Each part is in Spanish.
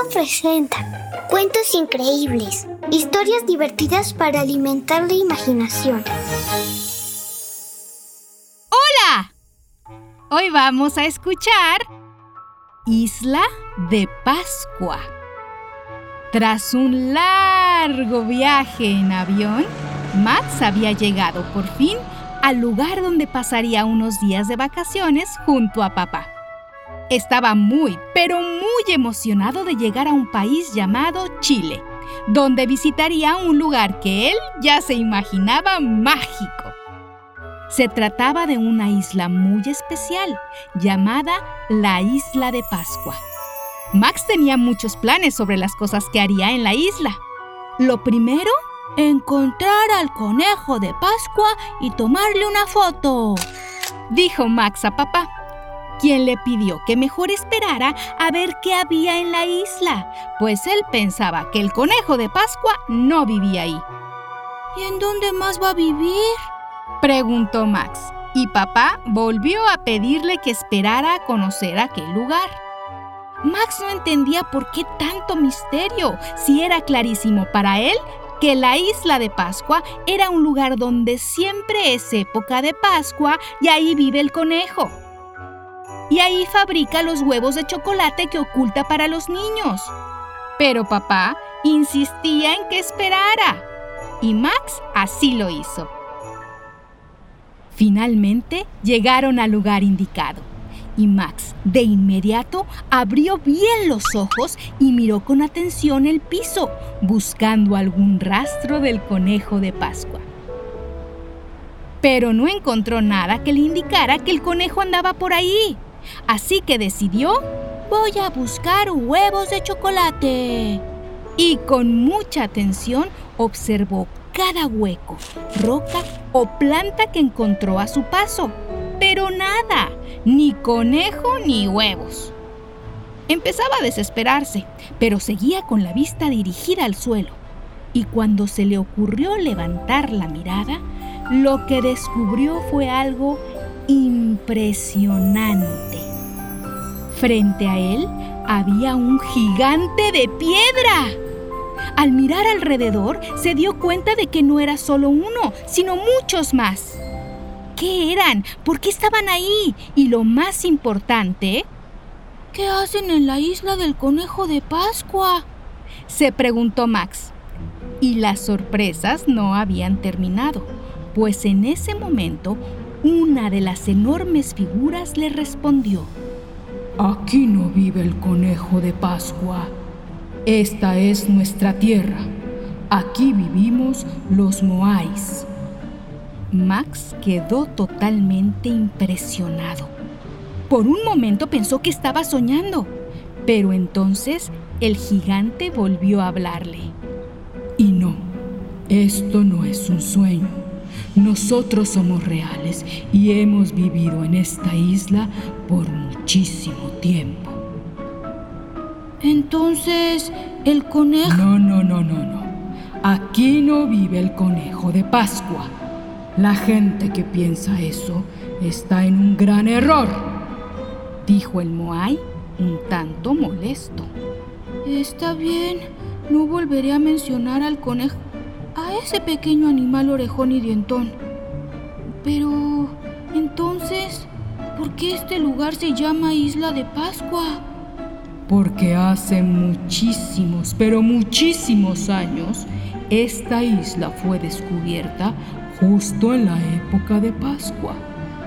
Sonoro presenta cuentos increíbles, historias divertidas para alimentar la imaginación. ¡Hola! Hoy vamos a escuchar Isla de Pascua. Tras un largo viaje en avión, Max había llegado por fin al lugar donde pasaría unos días de vacaciones junto a papá. Estaba muy, pero muy emocionado de llegar a un país llamado Chile, donde visitaría un lugar que él ya se imaginaba mágico. Se trataba de una isla muy especial, llamada la Isla de Pascua. Max tenía muchos planes sobre las cosas que haría en la isla. Lo primero encontrar al conejo de Pascua y tomarle una foto, dijo Max a papá, quien le pidió que mejor esperara a ver qué había en la isla, pues él pensaba que el conejo de Pascua no vivía ahí. ¿Y en dónde más va a vivir? preguntó Max, y papá volvió a pedirle que esperara a conocer aquel lugar. Max no entendía por qué tanto misterio, si era clarísimo para él que la isla de Pascua era un lugar donde siempre es época de Pascua y ahí vive el conejo. Y ahí fabrica los huevos de chocolate que oculta para los niños. Pero papá insistía en que esperara. Y Max así lo hizo. Finalmente llegaron al lugar indicado y Max de inmediato abrió bien los ojos y miró con atención el piso, buscando algún rastro del conejo de Pascua. Pero no encontró nada que le indicara que el conejo andaba por ahí, así que decidió, voy a buscar huevos de chocolate. Y con mucha atención observó cada hueco, roca o planta que encontró a su paso. Pero nada, ni conejo ni huevos. Empezaba a desesperarse, pero seguía con la vista dirigida al suelo. Y cuando se le ocurrió levantar la mirada, lo que descubrió fue algo impresionante. Frente a él había un gigante de piedra. Al mirar alrededor, se dio cuenta de que no era solo uno, sino muchos más. ¿Qué eran? ¿Por qué estaban ahí? Y lo más importante, ¿qué hacen en la isla del conejo de Pascua? Se preguntó Max. Y las sorpresas no habían terminado, pues en ese momento una de las enormes figuras le respondió. Aquí no vive el conejo de Pascua. Esta es nuestra tierra. Aquí vivimos los Moais. Max quedó totalmente impresionado. Por un momento pensó que estaba soñando, pero entonces el gigante volvió a hablarle. Y no, esto no es un sueño. Nosotros somos reales y hemos vivido en esta isla por muchísimo tiempo. Entonces, el conejo... No, no, no, no, no. Aquí no vive el conejo de Pascua. La gente que piensa eso está en un gran error, dijo el Moai un tanto molesto. Está bien, no volveré a mencionar al conejo, a ese pequeño animal orejón y dientón. Pero, entonces, ¿por qué este lugar se llama Isla de Pascua? Porque hace muchísimos, pero muchísimos años, esta isla fue descubierta justo en la época de Pascua.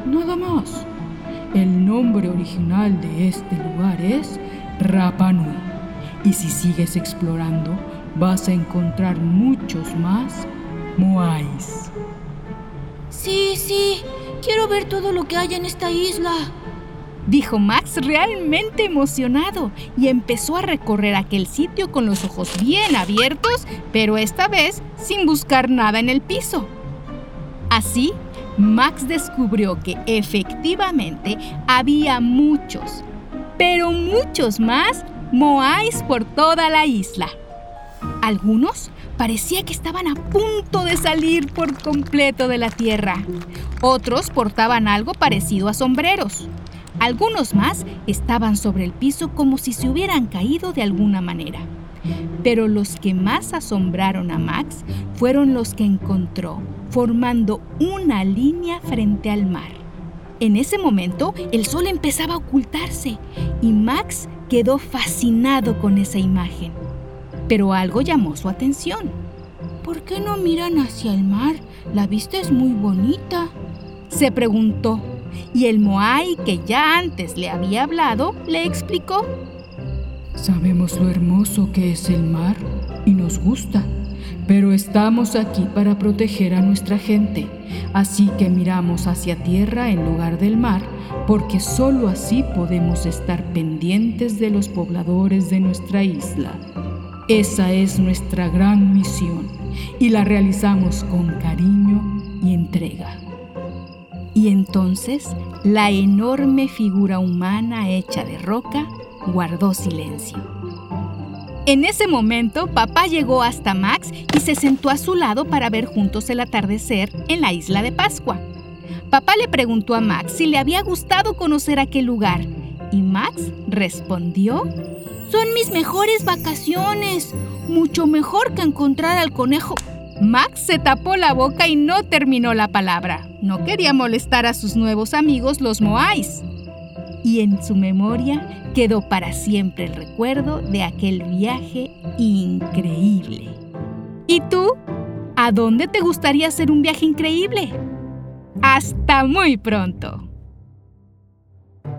Nada más. El nombre original de este lugar es Rapa Nui. Y si sigues explorando, vas a encontrar muchos más Moais. sí, quiero ver todo lo que hay en esta isla. Dijo Max realmente emocionado y empezó a recorrer aquel sitio con los ojos bien abiertos, pero esta vez sin buscar nada en el piso. Así, Max descubrió que efectivamente había muchos, pero muchos más Moais por toda la isla. Algunos parecía que estaban a punto de salir por completo de la tierra. Otros portaban algo parecido a sombreros. Algunos más estaban sobre el piso como si se hubieran caído de alguna manera. Pero los que más asombraron a Max fueron los que encontró, formando una línea frente al mar. En ese momento el sol empezaba a ocultarse y Max quedó fascinado con esa imagen. Pero algo llamó su atención. ¿Por qué no miran hacia el mar? La vista es muy bonita. Se preguntó, y el Moai, que ya antes le había hablado, le explicó. Sabemos lo hermoso que es el mar y nos gusta, pero estamos aquí para proteger a nuestra gente, así que miramos hacia tierra en lugar del mar, porque solo así podemos estar pendientes de los pobladores de nuestra isla. Esa es nuestra gran misión y la realizamos con cariño y entrega. Y entonces la enorme figura humana hecha de roca guardó silencio. En ese momento, papá llegó hasta Max y se sentó a su lado para ver juntos el atardecer en la isla de Pascua. Papá le preguntó a Max si le había gustado conocer aquel lugar y Max respondió son mis mejores vacaciones. Mucho mejor que encontrar al conejo. Max se tapó la boca y no terminó la palabra. No quería molestar a sus nuevos amigos los Moais. Y en su memoria quedó para siempre el recuerdo de aquel viaje increíble. ¿Y tú? ¿A dónde te gustaría hacer un viaje increíble? Hasta muy pronto.